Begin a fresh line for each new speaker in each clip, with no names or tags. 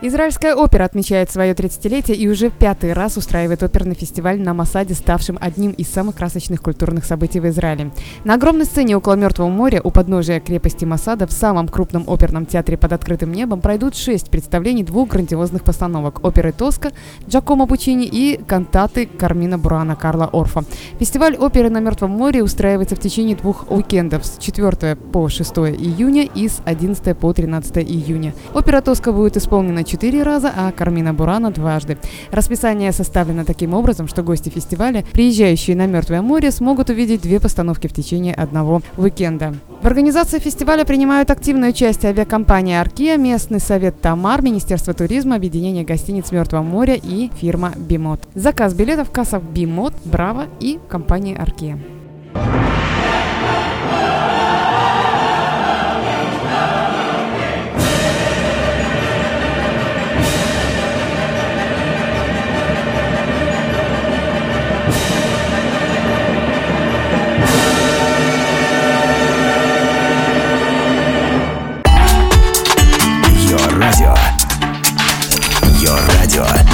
Израильская опера отмечает свое 30-летие и уже пятый раз устраивает оперный фестиваль на Масаде, ставшим одним из самых красочных культурных событий в Израиле. На огромной сцене около Мертвого моря у подножия крепости Масада в самом крупном оперном театре под открытым небом пройдут шесть представлений двух грандиозных постановок – оперы «Тоска» Джакомо Пучини и кантаты Кармина Бурана Карла Орфа. Фестиваль оперы на Мертвом море устраивается в течение двух уикендов с 4 по 6 июня и с 11 по 13 июня. Опера «Тоска» будет исполнена четыре раза, а Кармина Бурана дважды. Расписание составлено таким образом, что гости фестиваля, приезжающие на Мертвое море, смогут увидеть две постановки в течение одного уикенда. В организации фестиваля принимают активное участие авиакомпания «Аркия», местный совет «Тамар», Министерство туризма, Объединение гостиниц Мертвого моря и фирма «Бимот». Заказ билетов в кассах «Бимот», «Браво» и компании «Аркия».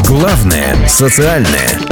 Главное социальное.